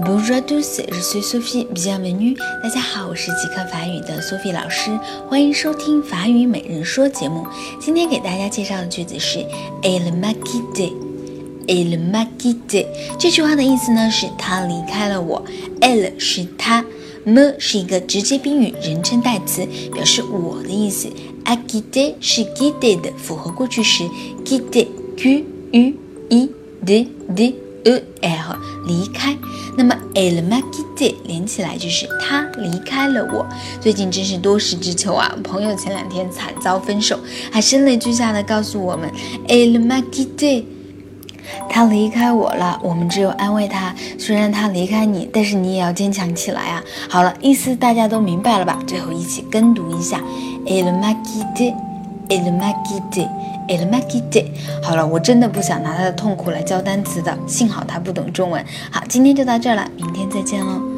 Bonjour à tous, je suis Sophie. Bienvenue. 大家好，我是即刻法语的 Sophie 老师，欢迎收听法语每人说节目。今天给大家介绍的句子是 Elle m'a quitté. Elle m'a quitté. 这句话的意思呢是他离开了我。Elle 是他，me 是一个直接宾语人称代词，表示我的意思。a quitté 是 quitter 的复合过去时，quitter q u i d d e l 离开。那么 elle m'a quitté 连起来就是他离开了我。最近真是多事之秋啊！朋友前两天惨遭分手，还声泪俱下的告诉我们 elle m'a quitté。他离开我了，我们只有安慰他。虽然他离开你，但是你也要坚强起来啊！好了，意思大家都明白了吧？最后一起跟读一下：Elle m'a quitté，Elle m'a quitté，Elle m'a quitté。好了，我真的不想拿他的痛苦来教单词的，幸好他不懂中文。好，今天就到这儿了，明天再见喽。